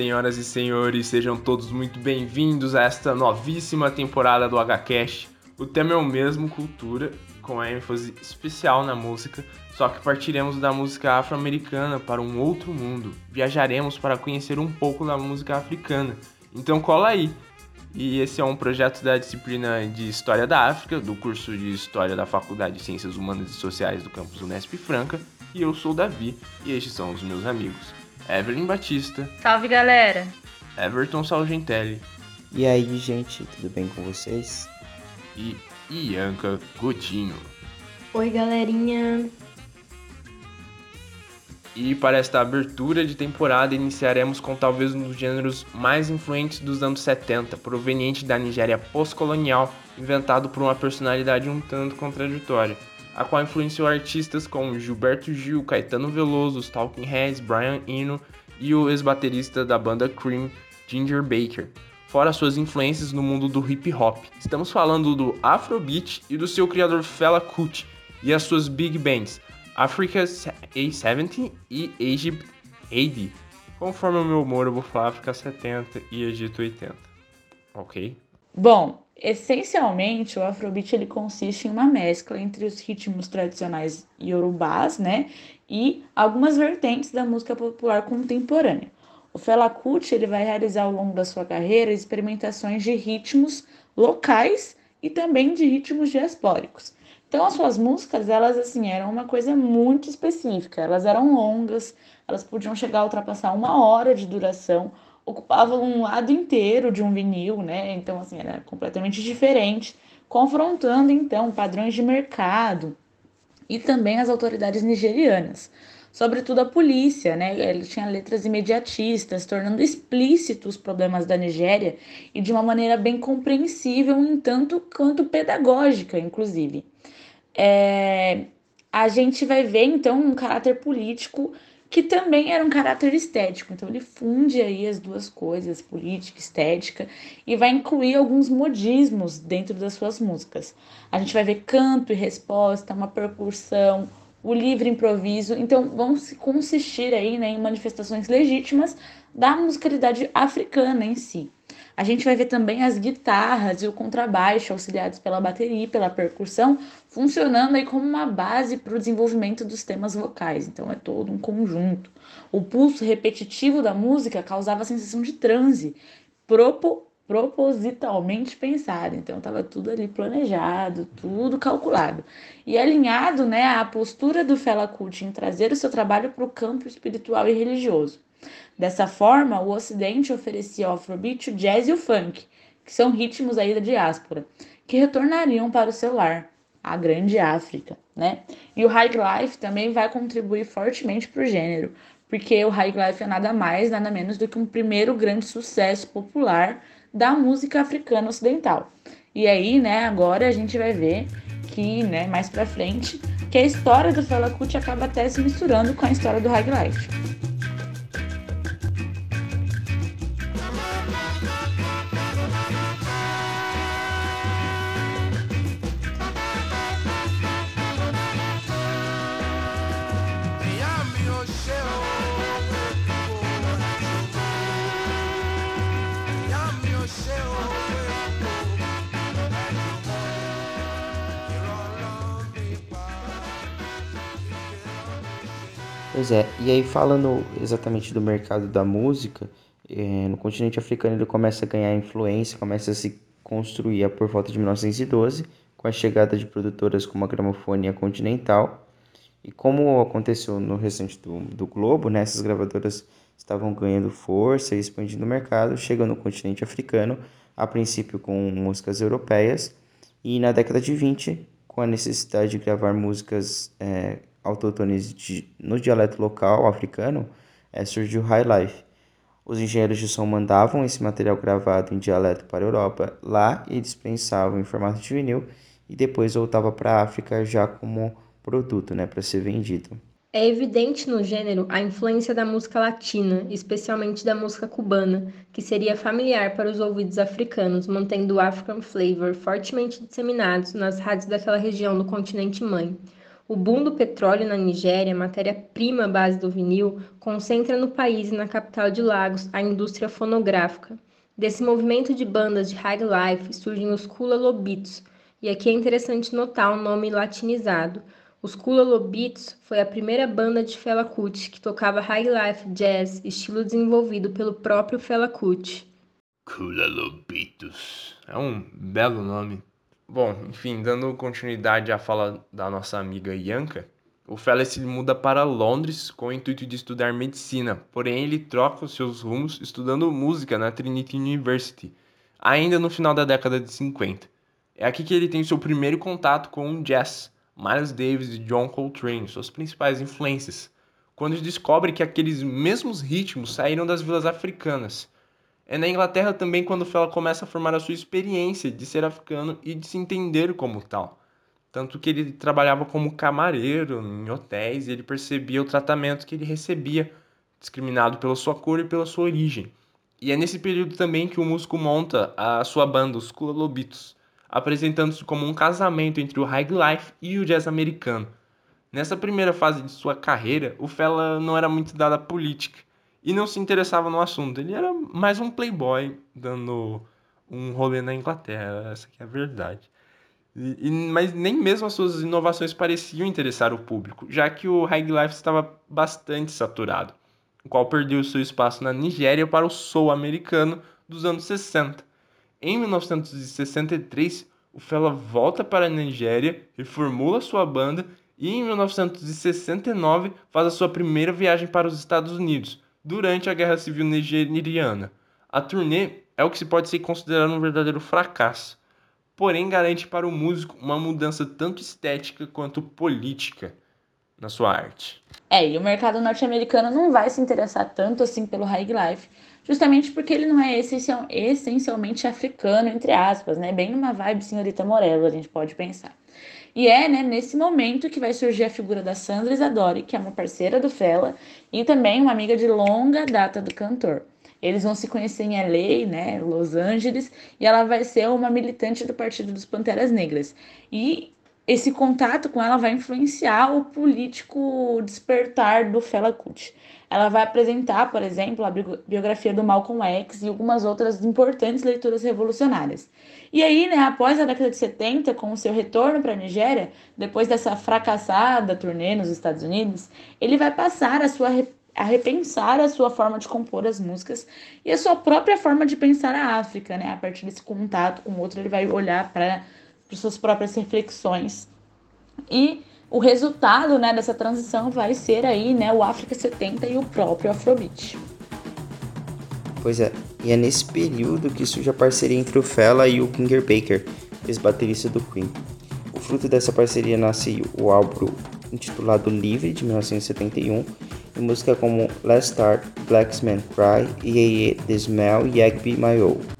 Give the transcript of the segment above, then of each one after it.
Senhoras e senhores, sejam todos muito bem-vindos a esta novíssima temporada do HCast. O tema é o mesmo, cultura, com ênfase especial na música, só que partiremos da música afro-americana para um outro mundo. Viajaremos para conhecer um pouco da música africana. Então cola aí! E esse é um projeto da disciplina de História da África, do curso de História da Faculdade de Ciências Humanas e Sociais do campus Unesp Franca. E eu sou o Davi, e estes são os meus amigos. Evelyn Batista. Salve, galera! Everton Salgentelli. E aí, gente, tudo bem com vocês? E Ianca Godinho. Oi, galerinha. E para esta abertura de temporada, iniciaremos com talvez um dos gêneros mais influentes dos anos 70, proveniente da Nigéria pós-colonial, inventado por uma personalidade um tanto contraditória, a qual influenciou artistas como Gilberto Gil, Caetano Veloso, os Talking Heads, Brian Eno e o ex-baterista da banda Cream, Ginger Baker, fora suas influências no mundo do hip hop. Estamos falando do Afrobeat e do seu criador Fela Kuti e as suas big bands Africa A70 e Egypt AD. Conforme o meu humor, eu vou falar África 70 e Egito 80. Ok? Bom, essencialmente o Afrobeat ele consiste em uma mescla entre os ritmos tradicionais iorubás, né, e algumas vertentes da música popular contemporânea. O Fela Kuti ele vai realizar ao longo da sua carreira experimentações de ritmos locais e também de ritmos diaspóricos. Então as suas músicas, elas assim, eram uma coisa muito específica. Elas eram longas, elas podiam chegar a ultrapassar uma hora de duração, ocupavam um lado inteiro de um vinil, né? Então assim, era completamente diferente, confrontando então padrões de mercado e também as autoridades nigerianas sobretudo a polícia, né? Ele tinha letras imediatistas, tornando explícitos os problemas da Nigéria e de uma maneira bem compreensível, em tanto quanto pedagógica, inclusive. É, a gente vai ver então um caráter político que também era um caráter estético. Então ele funde aí as duas coisas, política estética, e vai incluir alguns modismos dentro das suas músicas. A gente vai ver canto e resposta, uma percussão, o livre improviso. Então, vão se consistir aí né, em manifestações legítimas da musicalidade africana em si. A gente vai ver também as guitarras e o contrabaixo auxiliados pela bateria e pela percussão, funcionando aí como uma base para o desenvolvimento dos temas vocais. Então é todo um conjunto. O pulso repetitivo da música causava a sensação de transe, propo propositalmente pensado. Então estava tudo ali planejado, tudo calculado. E alinhado né, à postura do Fela Kuti em trazer o seu trabalho para o campo espiritual e religioso. Dessa forma, o Ocidente oferecia ao Afrobeat o jazz e o funk, que são ritmos aí da diáspora, que retornariam para o seu lar, a grande África, né? E o High Life também vai contribuir fortemente para o gênero, porque o High Life é nada mais, nada menos do que um primeiro grande sucesso popular da música africana ocidental. E aí, né, agora a gente vai ver que, né, mais pra frente, que a história do Fela Kuti acaba até se misturando com a história do High Life. Pois é, e aí falando exatamente do mercado da música, é, no continente africano ele começa a ganhar influência, começa a se construir por volta de 1912, com a chegada de produtoras como a Gramofone e a Continental. E como aconteceu no restante do, do globo, né, essas gravadoras estavam ganhando força e expandindo o mercado, chegando no continente africano, a princípio com músicas europeias, e na década de 20, com a necessidade de gravar músicas é, autóctones no dialeto local africano, é, surgiu High Life. Os engenheiros de som mandavam esse material gravado em dialeto para a Europa lá e dispensavam em formato de vinil e depois voltava para a África já como produto, né, para ser vendido. É evidente no gênero a influência da música latina, especialmente da música cubana, que seria familiar para os ouvidos africanos, mantendo o African flavor fortemente disseminados nas rádios daquela região do continente mãe. O boom do petróleo na Nigéria, matéria-prima base do vinil, concentra no país e na capital de Lagos a indústria fonográfica. Desse movimento de bandas de high life surgem os Kula Lobitos, e aqui é interessante notar o nome latinizado. Os Kula Lobitos foi a primeira banda de Fela Kuti que tocava high life jazz, estilo desenvolvido pelo próprio Fela Kuti. Kula Lobitos. É um belo nome. Bom, enfim, dando continuidade à fala da nossa amiga Yanka, o Fela se muda para Londres com o intuito de estudar medicina, porém ele troca os seus rumos estudando música na Trinity University, ainda no final da década de 50. É aqui que ele tem seu primeiro contato com o jazz, Miles Davis e John Coltrane, suas principais influências, quando descobre que aqueles mesmos ritmos saíram das vilas africanas. É na Inglaterra também quando Fela começa a formar a sua experiência de ser africano e de se entender como tal. Tanto que ele trabalhava como camareiro em hotéis e ele percebia o tratamento que ele recebia, discriminado pela sua cor e pela sua origem. E é nesse período também que o músico monta a sua banda, os Kula apresentando-se como um casamento entre o high life e o jazz americano. Nessa primeira fase de sua carreira, o Fela não era muito dado à política e não se interessava no assunto. Ele era mais um playboy dando um rolê na Inglaterra, essa é a verdade. E, e, mas nem mesmo as suas inovações pareciam interessar o público, já que o High Life estava bastante saturado, o qual perdeu seu espaço na Nigéria para o soul americano dos anos 60. Em 1963, o Fela volta para a Nigéria, reformula sua banda e em 1969 faz a sua primeira viagem para os Estados Unidos, durante a Guerra Civil Nigeriana. A turnê é o que se pode ser considerado um verdadeiro fracasso porém garante para o músico uma mudança tanto estética quanto política na sua arte. É, e o mercado norte-americano não vai se interessar tanto assim pelo high life, justamente porque ele não é essencial, essencialmente africano, entre aspas, né? Bem numa vibe senhorita Morello, a gente pode pensar. E é né, nesse momento que vai surgir a figura da Sandra Isadori, que é uma parceira do Fela e também uma amiga de longa data do cantor. Eles vão se conhecer em LA, né, Los Angeles, e ela vai ser uma militante do Partido dos Panteras Negras. E esse contato com ela vai influenciar o político despertar do Fela Kuti. Ela vai apresentar, por exemplo, a biografia do Malcolm X e algumas outras importantes leituras revolucionárias. E aí, né, após a década de 70, com o seu retorno para a Nigéria, depois dessa fracassada turnê nos Estados Unidos, ele vai passar a sua a repensar a sua forma de compor as músicas e a sua própria forma de pensar a África, né? A partir desse contato com o outro, ele vai olhar para suas próprias reflexões. E o resultado, né, dessa transição vai ser aí, né, o África 70 e o próprio Afrobeat. Pois é, e é nesse período que surge a parceria entre o Fela e o Kinger Baker, ex-baterista do Queen. O fruto dessa parceria nasce o álbum intitulado Livre, de 1971, e música como Let's Start, Blacksman Cry, Yeah Yeah The Smell e Yagby My Old.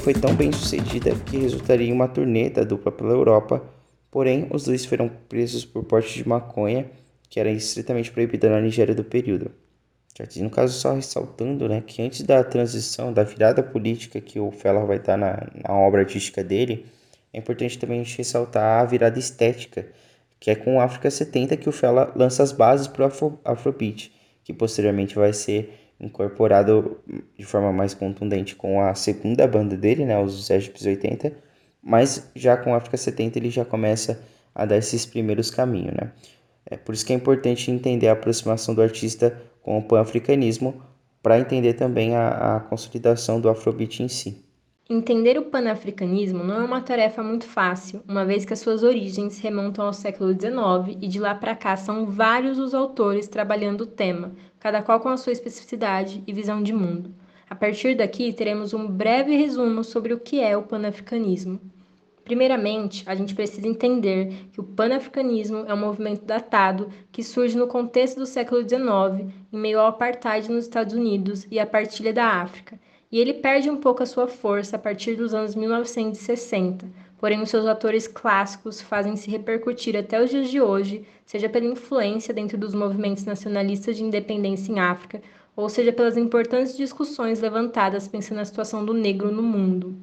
Foi tão bem sucedida que resultaria em uma turnê da dupla pela Europa, porém os dois foram presos por porte de maconha, que era estritamente proibida na Nigéria do período. No caso, só ressaltando né, que antes da transição, da virada política que o Fela vai estar na, na obra artística dele, é importante também a gente ressaltar a virada estética, que é com o África 70 que o Fela lança as bases para o Afro, Afrobeat, que posteriormente vai ser incorporado de forma mais contundente com a segunda banda dele, né, os Egípcios 80, mas já com África 70 ele já começa a dar esses primeiros caminhos, né? É por isso que é importante entender a aproximação do artista com o pan-africanismo para entender também a, a consolidação do Afrobeat em si. Entender o panafricanismo não é uma tarefa muito fácil, uma vez que as suas origens remontam ao século XIX e de lá para cá são vários os autores trabalhando o tema, cada qual com a sua especificidade e visão de mundo. A partir daqui, teremos um breve resumo sobre o que é o panafricanismo. Primeiramente, a gente precisa entender que o panafricanismo é um movimento datado que surge no contexto do século XIX, em meio ao apartheid nos Estados Unidos e à partilha da África, e ele perde um pouco a sua força a partir dos anos 1960, porém os seus atores clássicos fazem se repercutir até os dias de hoje, seja pela influência dentro dos movimentos nacionalistas de independência em África, ou seja pelas importantes discussões levantadas pensando na situação do negro no mundo.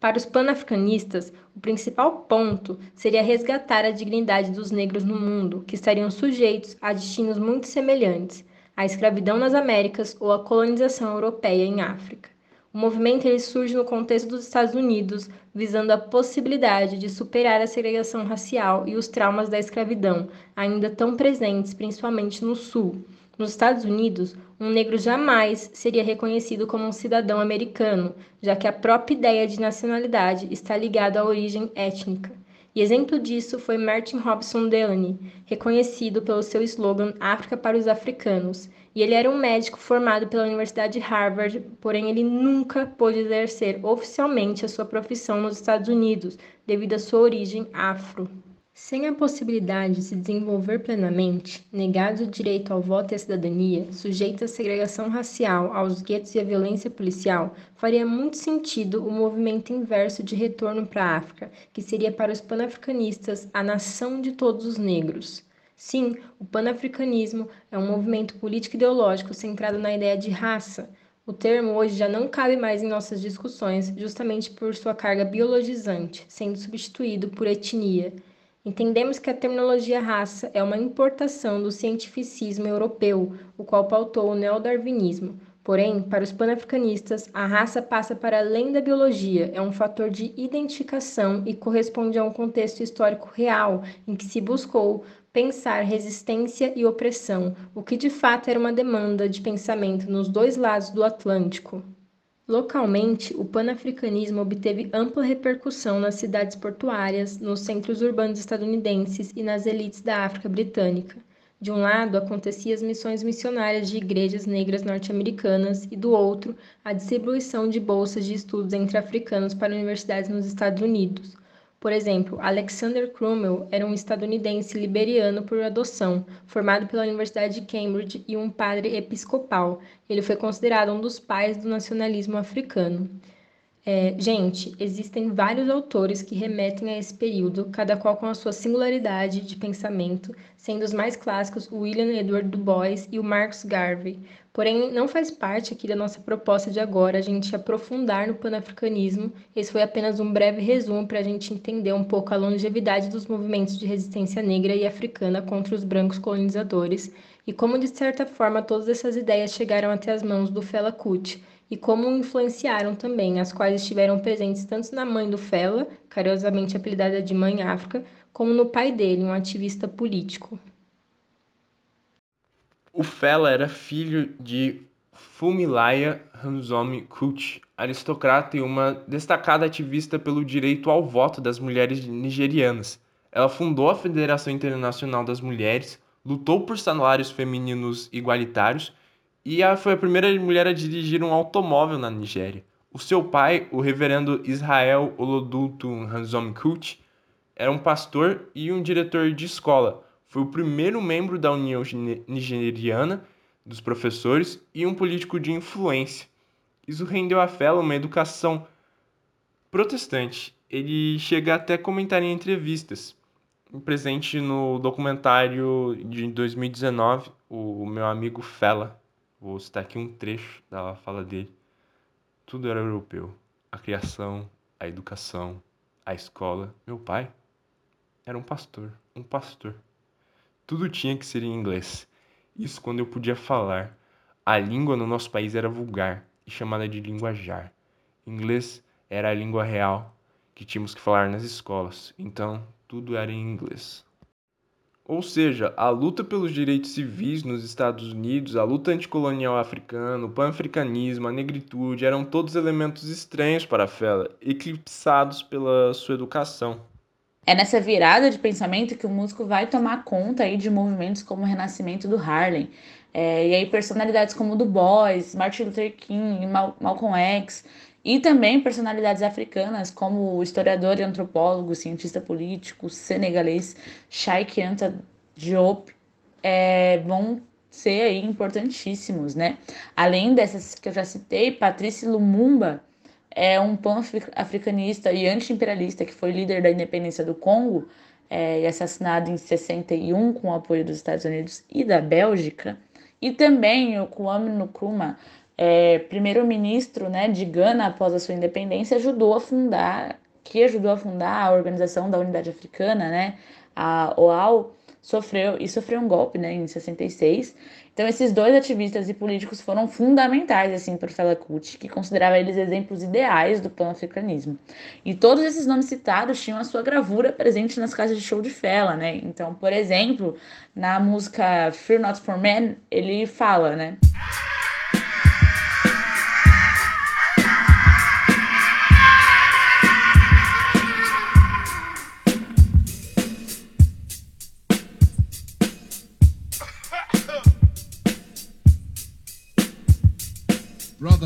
Para os panafricanistas, o principal ponto seria resgatar a dignidade dos negros no mundo, que estariam sujeitos a destinos muito semelhantes, a escravidão nas Américas ou a colonização europeia em África. O movimento ele surge no contexto dos Estados Unidos, visando a possibilidade de superar a segregação racial e os traumas da escravidão, ainda tão presentes principalmente no Sul, nos Estados Unidos, um negro jamais seria reconhecido como um cidadão americano, já que a própria ideia de nacionalidade está ligada à origem étnica. E exemplo disso foi Martin Robson Delaney, reconhecido pelo seu slogan África para os Africanos. E ele era um médico formado pela Universidade de Harvard, porém ele nunca pôde exercer oficialmente a sua profissão nos Estados Unidos, devido à sua origem afro. Sem a possibilidade de se desenvolver plenamente, negado o direito ao voto e à cidadania, sujeito à segregação racial, aos guetos e à violência policial, faria muito sentido o movimento inverso de retorno para a África, que seria para os panafricanistas a nação de todos os negros. Sim, o panafricanismo é um movimento político-ideológico centrado na ideia de raça. O termo hoje já não cabe mais em nossas discussões, justamente por sua carga biologizante, sendo substituído por etnia. Entendemos que a terminologia raça é uma importação do cientificismo europeu, o qual pautou o neodarwinismo. Porém, para os panafricanistas, a raça passa para além da biologia, é um fator de identificação e corresponde a um contexto histórico real em que se buscou pensar resistência e opressão, o que de fato era uma demanda de pensamento nos dois lados do Atlântico. Localmente, o panafricanismo obteve ampla repercussão nas cidades portuárias, nos centros urbanos estadunidenses e nas elites da África Britânica. De um lado, aconteciam as missões missionárias de igrejas negras norte-americanas e do outro, a distribuição de bolsas de estudos entre africanos para universidades nos Estados Unidos. Por exemplo, Alexander Crummell era um estadunidense liberiano por adoção, formado pela Universidade de Cambridge e um padre episcopal. Ele foi considerado um dos pais do nacionalismo africano. É, gente, existem vários autores que remetem a esse período, cada qual com a sua singularidade de pensamento, sendo os mais clássicos o William Edward Du Bois e o Marcus Garvey. Porém, não faz parte aqui da nossa proposta de agora a gente aprofundar no panafricanismo. Esse foi apenas um breve resumo para a gente entender um pouco a longevidade dos movimentos de resistência negra e africana contra os brancos colonizadores e como, de certa forma, todas essas ideias chegaram até as mãos do Fela Kuti e como influenciaram também, as quais estiveram presentes tanto na mãe do Fela, carinhosamente apelidada de Mãe África, como no pai dele, um ativista político. O Fela era filho de Fumilaya Hanzomi Kuti, aristocrata e uma destacada ativista pelo direito ao voto das mulheres nigerianas. Ela fundou a Federação Internacional das Mulheres, lutou por salários femininos igualitários e foi a primeira mulher a dirigir um automóvel na Nigéria. O seu pai, o reverendo Israel Olodultu Hanzom Kuti, era um pastor e um diretor de escola. Foi o primeiro membro da União Nigeriana dos Professores e um político de influência. Isso rendeu a Fela uma educação protestante. Ele chega até a comentar em entrevistas. Presente no documentário de 2019, o meu amigo Fela, Vou citar aqui um trecho da fala dele. Tudo era europeu. A criação, a educação, a escola. Meu pai era um pastor, um pastor. Tudo tinha que ser em inglês. Isso quando eu podia falar. A língua no nosso país era vulgar e chamada de linguajar. Inglês era a língua real que tínhamos que falar nas escolas. Então, tudo era em inglês. Ou seja, a luta pelos direitos civis nos Estados Unidos, a luta anticolonial africana, o pan-africanismo, a negritude eram todos elementos estranhos para Fela, eclipsados pela sua educação. É nessa virada de pensamento que o músico vai tomar conta aí de movimentos como o renascimento do Harlem, é, e aí personalidades como Du Bois, Martin Luther King, Mal Malcolm X, e também personalidades africanas como o historiador e antropólogo, cientista político senegalês Cheikh Anta Diop, é, vão ser aí importantíssimos, né? Além dessas que eu já citei, Patrice Lumumba é um pan-africanista e anti-imperialista que foi líder da independência do Congo é, e assassinado em 61 com o apoio dos Estados Unidos e da Bélgica. E também o Kwame Nkrumah, é, primeiro-ministro né, de Gana após a sua independência, ajudou a fundar, que ajudou a fundar a Organização da Unidade Africana, né, a OAU, sofreu e sofreu um golpe, né, em 66. Então esses dois ativistas e políticos foram fundamentais assim para Fela Kuti, que considerava eles exemplos ideais do pan-africanismo. E todos esses nomes citados tinham a sua gravura presente nas casas de show de Fela, né? Então, por exemplo, na música Fear Not for Men, ele fala, né?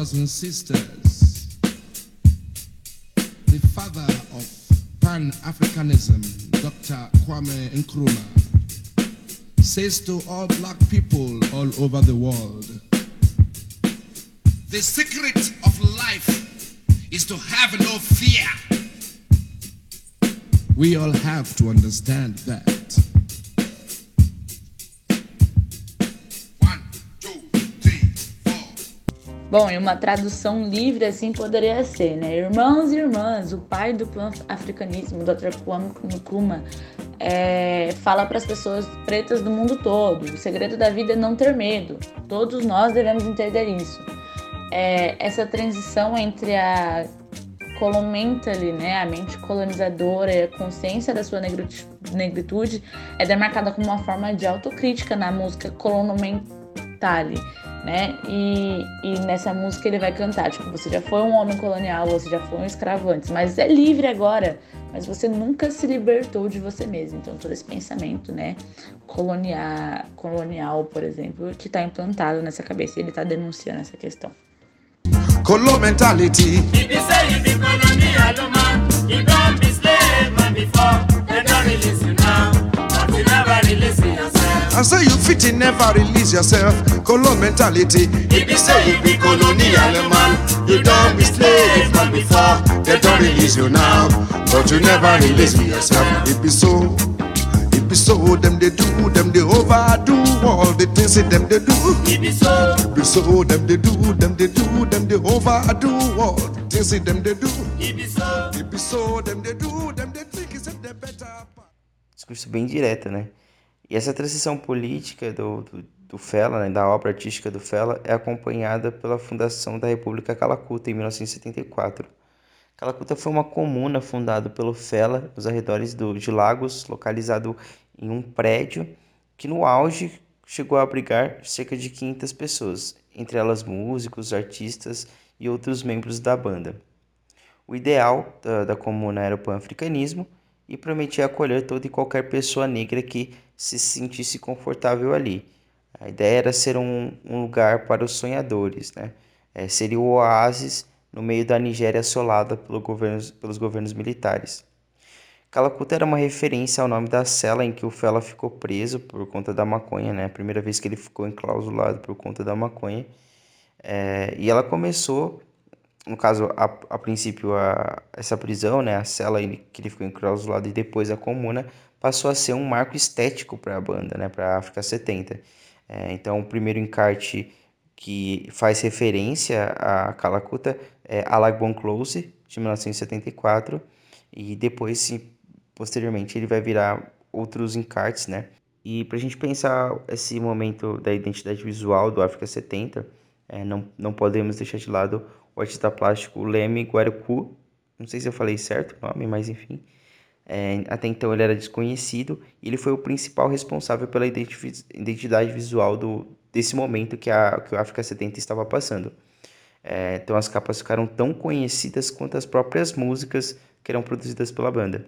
Brothers and sisters, the father of Pan Africanism, Dr. Kwame Nkrumah, says to all black people all over the world the secret of life is to have no fear. We all have to understand that. Bom, e uma tradução livre assim poderia ser, né? Irmãos e irmãs, o pai do pan-africanismo, Dr. Kwame Nkrumah, é, fala para as pessoas pretas do mundo todo: o segredo da vida é não ter medo. Todos nós devemos entender isso. É, essa transição entre a colomentally, né, a mente colonizadora e a consciência da sua negritude é demarcada como uma forma de autocrítica na música Colonomentale né? E, e nessa música ele vai cantar, tipo, você já foi um homem colonial, você já foi um escravo antes, mas é livre agora, mas você nunca se libertou de você mesmo. Então todo esse pensamento, né, colonial, colonial por exemplo, que está implantado nessa cabeça, ele está denunciando essa questão. Colonial mentality. And so you fit in, never release yourself. Colon mentality. If you say you be colonial man, you don't be slave man before. They don't release you now, but you never release yourself. It be so. It be so. Them they do, them they overdo all the things that them they do. It be so. It be so. Them they do, them they do, them they overdo all the things that them they do. It be so. It be so. Them they do, them they think it's the better. Discurso bem direto, né? E essa transição política do, do, do Fela, né, da obra artística do Fela, é acompanhada pela fundação da República Calacuta em 1974. Calacuta foi uma comuna fundada pelo Fela nos arredores do, de Lagos, localizado em um prédio que no auge chegou a abrigar cerca de 500 pessoas, entre elas músicos, artistas e outros membros da banda. O ideal da, da comuna era o pan-africanismo e prometia acolher toda e qualquer pessoa negra que se sentisse confortável ali. A ideia era ser um, um lugar para os sonhadores, né? É, seria o oásis no meio da Nigéria assolada pelo governo, pelos governos militares. Calacuta era uma referência ao nome da cela em que o Fela ficou preso por conta da maconha, né? A primeira vez que ele ficou enclausulado por conta da maconha. É, e ela começou, no caso, a, a princípio, a, essa prisão, né? A cela que ele ficou enclausulado e depois a comuna, passou a ser um marco estético para a banda, né, para a África 70. É, então, o primeiro encarte que faz referência a Calacuta é Alagbon Close, de 1974, e depois, posteriormente, ele vai virar outros encartes, né? E para a gente pensar esse momento da identidade visual do África 70, é, não, não podemos deixar de lado o artista plástico Leme Guarucu, não sei se eu falei certo o nome, mas enfim, é, até então ele era desconhecido e ele foi o principal responsável pela identidade visual do, desse momento que, a, que o África 70 estava passando. É, então as capas ficaram tão conhecidas quanto as próprias músicas que eram produzidas pela banda.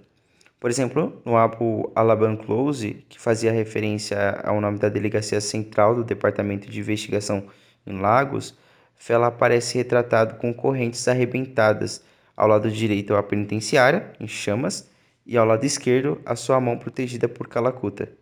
Por exemplo, no álbum Alabama Close, que fazia referência ao nome da Delegacia Central do Departamento de Investigação em Lagos, Fela aparece retratado com correntes arrebentadas, ao lado direito a penitenciária, em chamas, e ao lado esquerdo a sua mão protegida por Calacuta.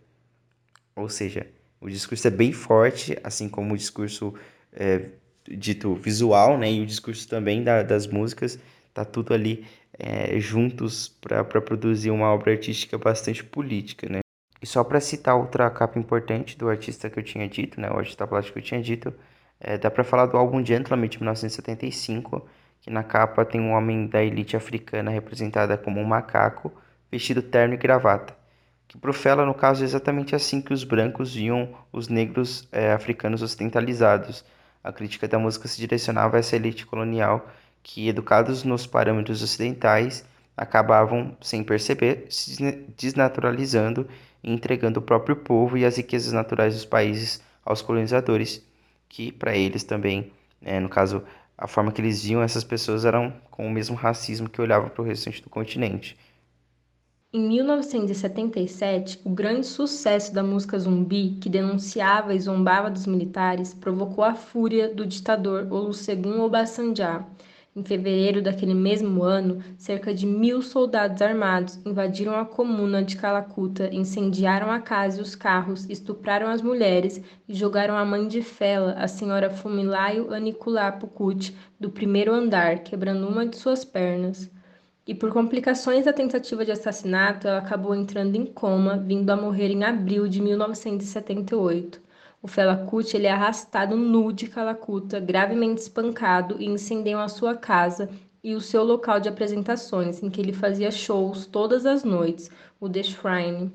Ou seja, o discurso é bem forte, assim como o discurso é, dito visual, né, e o discurso também da, das músicas, tá tudo ali é, juntos para produzir uma obra artística bastante política, né. E só para citar outra capa importante do artista que eu tinha dito, né, o artista plástico que eu tinha dito, é, dá para falar do álbum Gentleman de 1975, que na capa tem um homem da elite africana representada como um macaco, vestido terno e gravata. Que profela, no caso, é exatamente assim que os brancos viam os negros é, africanos ocidentalizados, a crítica da música se direcionava a essa elite colonial que, educados nos parâmetros ocidentais, acabavam, sem perceber, se desnaturalizando e entregando o próprio povo e as riquezas naturais dos países aos colonizadores, que para eles também, né, no caso, a forma que eles viam essas pessoas eram com o mesmo racismo que olhava para o restante do continente. Em 1977, o grande sucesso da música zumbi, que denunciava e zombava dos militares, provocou a fúria do ditador Olusegun Obasanjo. Em fevereiro daquele mesmo ano, cerca de mil soldados armados invadiram a comuna de Calacuta, incendiaram a casa e os carros, estupraram as mulheres e jogaram a mãe de Fela, a senhora Fumilayo Kuti, do primeiro andar, quebrando uma de suas pernas e por complicações da tentativa de assassinato, ela acabou entrando em coma, vindo a morrer em abril de 1978. O Fela Kuti ele é arrastado nu de Calacuta, gravemente espancado e incendiam a sua casa e o seu local de apresentações, em que ele fazia shows todas as noites, o The Shrine.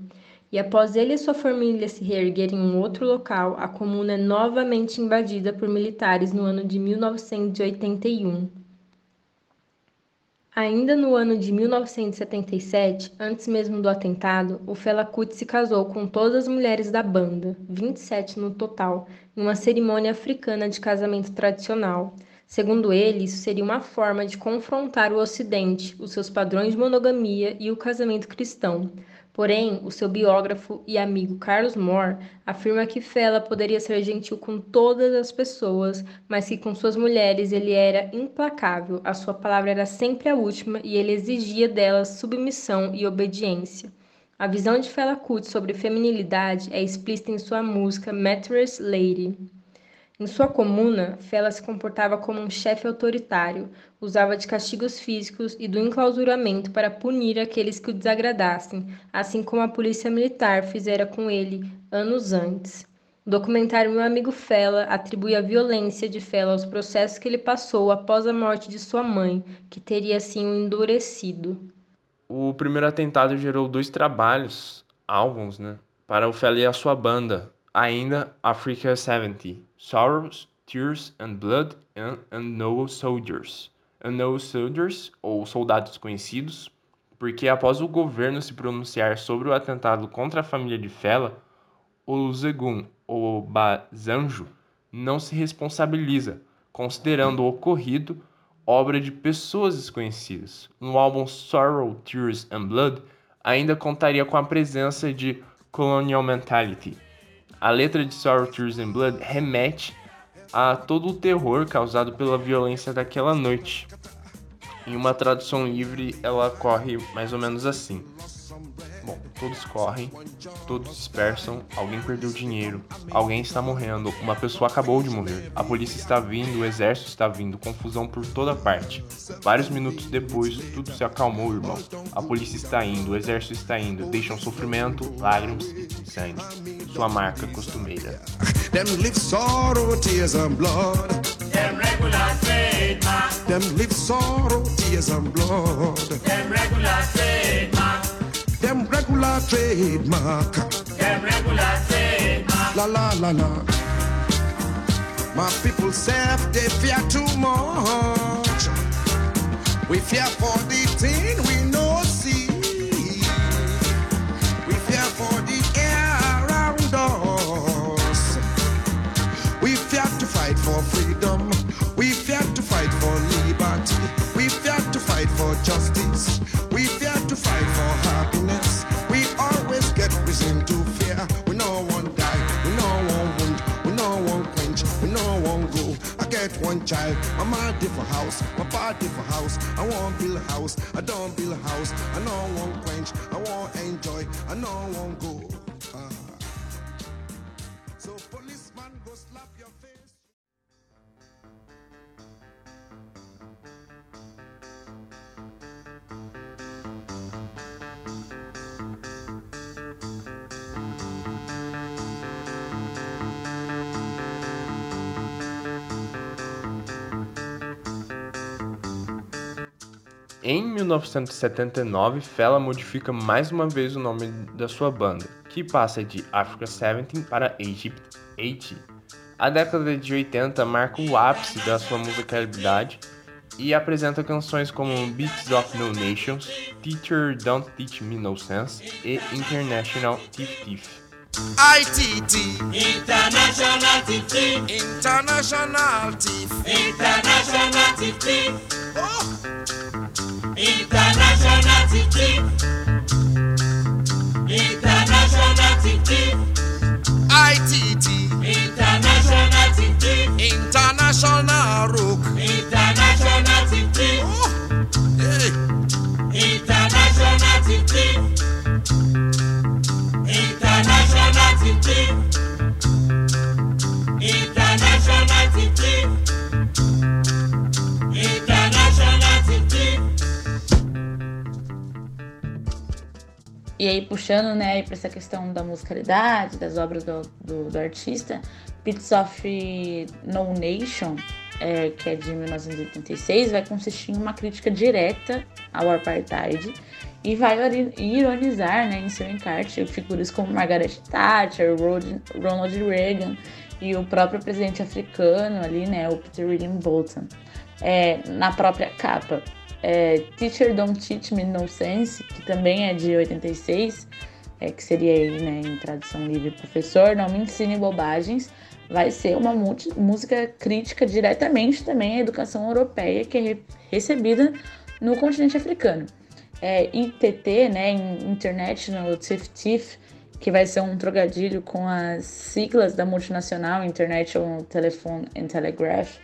E após ele e sua família se reerguerem em um outro local, a comuna é novamente invadida por militares no ano de 1981. Ainda no ano de 1977, antes mesmo do atentado, o Fela Kuti se casou com todas as mulheres da banda, 27 no total, em uma cerimônia africana de casamento tradicional. Segundo ele, isso seria uma forma de confrontar o Ocidente, os seus padrões de monogamia e o casamento cristão. Porém, o seu biógrafo e amigo Carlos Moore afirma que Fela poderia ser gentil com todas as pessoas, mas que com suas mulheres ele era implacável, a sua palavra era sempre a última e ele exigia delas submissão e obediência. A visão de Fela Kuti sobre feminilidade é explícita em sua música Mattress Lady. Em sua comuna, Fela se comportava como um chefe autoritário, usava de castigos físicos e do enclausuramento para punir aqueles que o desagradassem, assim como a polícia militar fizera com ele anos antes. O documentário Meu Amigo Fela atribui a violência de Fela aos processos que ele passou após a morte de sua mãe, que teria assim o endurecido. O primeiro atentado gerou dois trabalhos, álbuns, né, para o Fela e a sua banda, ainda Africa 70, Sorrows, Tears and Blood and Unknown Soldiers. Unknown Soldiers, ou Soldados Desconhecidos, porque após o governo se pronunciar sobre o atentado contra a família de Fela, o Zegun ou Bazanjo não se responsabiliza, considerando o ocorrido obra de pessoas desconhecidas. No álbum Sorrow, Tears and Blood ainda contaria com a presença de Colonial Mentality, a letra de Sorrow, Tears and Blood remete a todo o terror causado pela violência daquela noite. Em uma tradução livre, ela corre mais ou menos assim: todos correm, todos dispersam, alguém perdeu dinheiro, alguém está morrendo, uma pessoa acabou de morrer, a polícia está vindo, o exército está vindo, confusão por toda parte. Vários minutos depois, tudo se acalmou, irmão. A polícia está indo, o exército está indo, deixam sofrimento, lágrimas e sangue. Sua marca costumeira. Them live sorrow, tears and blood. Them regular trademark. Them live sorrow, tears and blood. Them regular trademark. Regular trademark. Them regular trademark. La la la la. My people say they fear too much. We fear for the thing we no see. We fear for the air around us. We fear to fight for freedom. One child. My mom different house, my pa different house. I want build a house, I don't build a house. I know I won't quench, I won't enjoy, I know I won't go. Ah. 1979, Fela modifica mais uma vez o nome da sua banda, que passa de Africa 17 para Egypt 80. A década de 80 marca o ápice da sua musicalidade e apresenta canções como Beats of No Nations, Teacher Don't Teach Me No Sense e International Tiff Tiff. ITT International Thief International Thief International Titi, Oh International Titi, International Titi, ITT International Titi, International Rook International Titi, Oh Hey. International Titi, International Titi, International E aí, puxando, né, para essa questão da musicalidade, das obras do, do, do artista, Beats of No Nation, é, que é de 1986, vai consistir em uma crítica direta ao apartheid e vai ironizar, né, em seu encarte figuras como Margaret Thatcher, Ronald Reagan e o próprio presidente africano ali, né, o Peter William Bolton, é, na própria capa é, Teacher Don't Teach Me No Sense, que também é de 86, é, que seria aí, né, em tradução livre, professor, não me ensine bobagens, vai ser uma música crítica diretamente também à educação europeia que é re- recebida no continente africano. É, ITT, né, International Tiff, que vai ser um trocadilho com as siglas da multinacional International Telephone and Telegraph,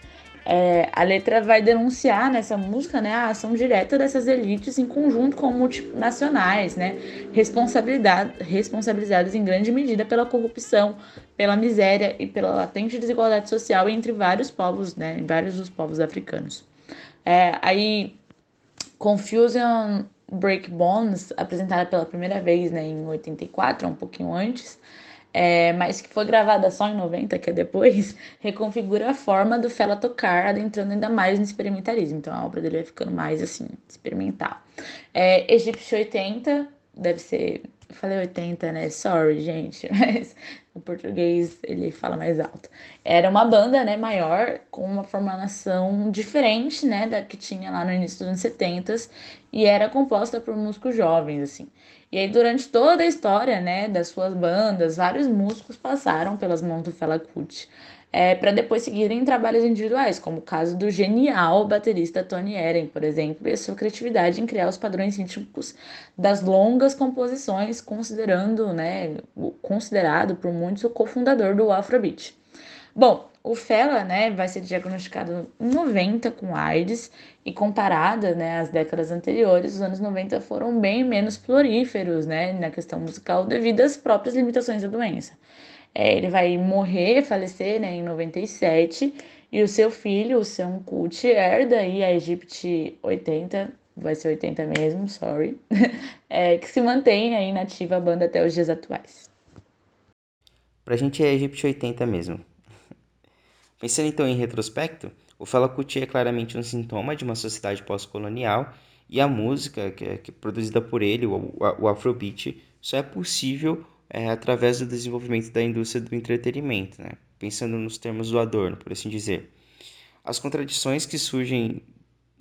é, a letra vai denunciar nessa música né, a ação direta dessas elites em conjunto com multinacionais, né, responsabilizadas em grande medida pela corrupção, pela miséria e pela latente desigualdade social entre vários povos, né, vários dos povos africanos. É, aí, Confusion Break Bones, apresentada pela primeira vez né, em 84, um pouquinho antes, é, mas que foi gravada só em 90, que é depois, reconfigura a forma do Fela tocar, adentrando ainda mais no experimentalismo. Então a obra dele vai ficando mais assim, experimental. É, Egípcio 80, deve ser. Eu falei 80, né? Sorry, gente, mas o português ele fala mais alto. Era uma banda, né, maior, com uma formação diferente, né, da que tinha lá no início dos anos 70 e era composta por músicos jovens, assim. E aí, durante toda a história, né, das suas bandas, vários músicos passaram pelas mãos do Fela Kuti, é, para depois seguirem em trabalhos individuais, como o caso do genial baterista Tony Eren, por exemplo, e a sua criatividade em criar os padrões rítmicos das longas composições, considerando, né, considerado por muitos o cofundador do Afrobeat. Bom, o Fela, né, vai ser diagnosticado em 90 com AIDS e comparada, né, às décadas anteriores, os anos 90 foram bem menos floríferos, né, na questão musical devido às próprias limitações da doença. É, ele vai morrer, falecer, né, em 97, e o seu filho, o Sam Kuti, herda aí a Egypt 80, vai ser 80 mesmo, sorry, é, que se mantém aí nativa a banda até os dias atuais. Pra gente é Egípcio 80 mesmo. Pensando então em retrospecto, o Fela Kuti é claramente um sintoma de uma sociedade pós-colonial e a música que é, que é produzida por ele, o, o, o Afrobeat, só é possível é, através do desenvolvimento da indústria do entretenimento, né? pensando nos termos do Adorno, por assim dizer. As contradições que surgem,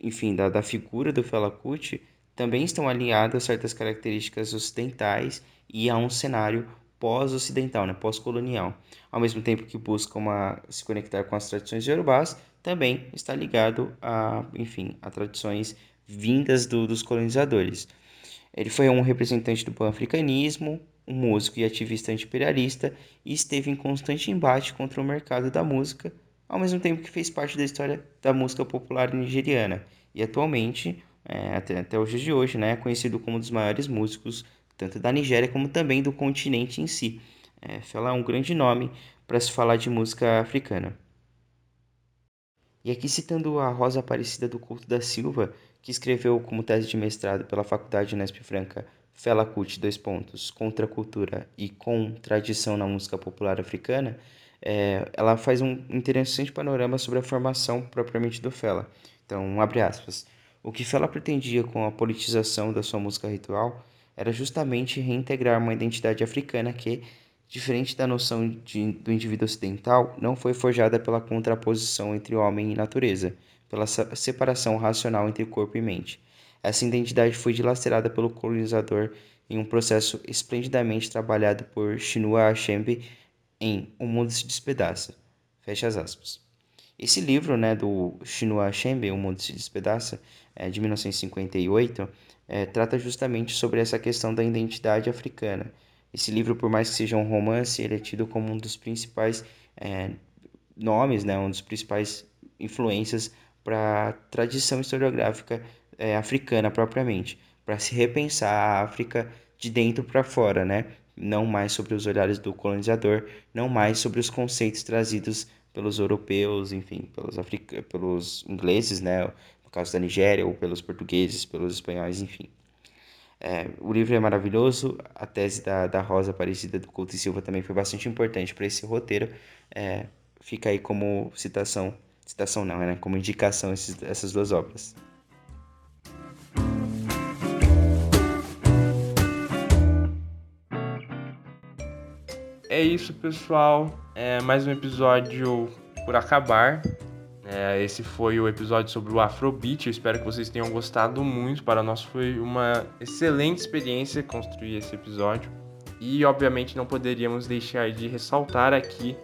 enfim, da, da figura do Fela Kuti também estão alinhadas a certas características ocidentais e a um cenário pós-ocidental, né, pós-colonial. Ao mesmo tempo que busca uma, se conectar com as tradições iorubás, também está ligado a, enfim, a tradições vindas do, dos colonizadores. Ele foi um representante do pan-africanismo, um músico e ativista anti-imperialista e esteve em constante embate contra o mercado da música, ao mesmo tempo que fez parte da história da música popular nigeriana e atualmente, é, até, até os dias de hoje, né, é conhecido como um dos maiores músicos tanto da Nigéria como também do continente em si. É, Fela é um grande nome para se falar de música africana. E aqui citando a Rosa Aparecida do Culto da Silva, que escreveu como tese de mestrado pela Faculdade Unesp Franca Fela Kuti, dois pontos, contra a cultura e com tradição na música popular africana, é, ela faz um interessante panorama sobre a formação propriamente do Fela. Então, abre aspas. O que Fela pretendia com a politização da sua música ritual era justamente reintegrar uma identidade africana que, diferente da noção de, do indivíduo ocidental, não foi forjada pela contraposição entre homem e natureza, pela separação racional entre corpo e mente. Essa identidade foi dilacerada pelo colonizador em um processo esplendidamente trabalhado por Chinua Achebe em O Mundo se Despedaça. Fecha as aspas. Esse livro, né, do Chinua Achebe, O Mundo se Despedaça, é, de 1958, é, trata justamente sobre essa questão da identidade africana. Esse livro, por mais que seja um romance, ele é tido como um dos principais é, nomes, né, um dos principais influências para a tradição historiográfica é, africana propriamente, para se repensar a África de dentro para fora, né? Não mais sobre os olhares do colonizador, não mais sobre os conceitos trazidos pelos europeus, enfim, pelos, africa pelos ingleses, né? No caso da Nigéria, ou pelos portugueses, pelos espanhóis, enfim. É, o livro é maravilhoso, a tese da, da Rosa Aparecida do Couto e Silva também foi bastante importante para esse roteiro. É, fica aí como citação, citação não, né? Como indicação esses, essas duas obras. É isso, pessoal. É mais um episódio por acabar. É, esse foi o episódio sobre o Afrobeat. Eu espero que vocês tenham gostado muito. Para nós foi uma excelente experiência construir esse episódio. E, obviamente, não poderíamos deixar de ressaltar aqui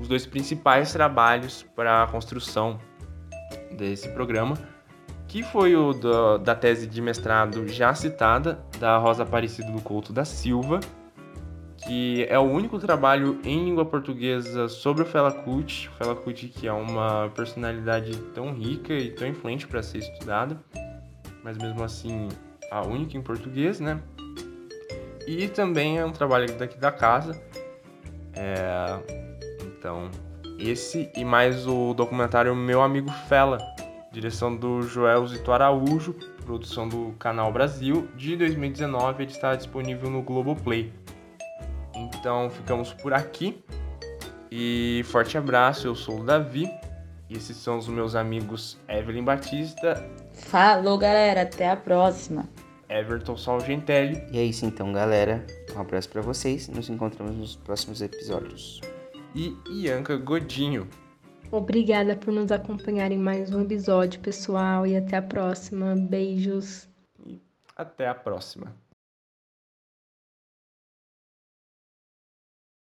os dois principais trabalhos para a construção desse programa, que foi o do, da tese de mestrado já citada, da Rosa Aparecida do Couto da Silva, que é o único trabalho em língua portuguesa sobre o Fela Kuti. O Fela Kuti que é uma personalidade tão rica e tão influente para ser estudada, mas mesmo assim a única em português, né? E também é um trabalho daqui da casa. É... Então, esse e mais o documentário Meu Amigo Fela, direção do Joel Zito Araújo, produção do Canal Brasil, de 2019, ele está disponível no Globoplay. Então ficamos por aqui. E forte abraço, eu sou o Davi. E esses são os meus amigos Evelyn Batista. Falou, galera. Até a próxima. Everton Salgentelli. E é isso então, galera. Um abraço para vocês. Nos encontramos nos próximos episódios. E Ianca Godinho. Obrigada por nos acompanhar em mais um episódio, pessoal. E até a próxima. Beijos. E até a próxima.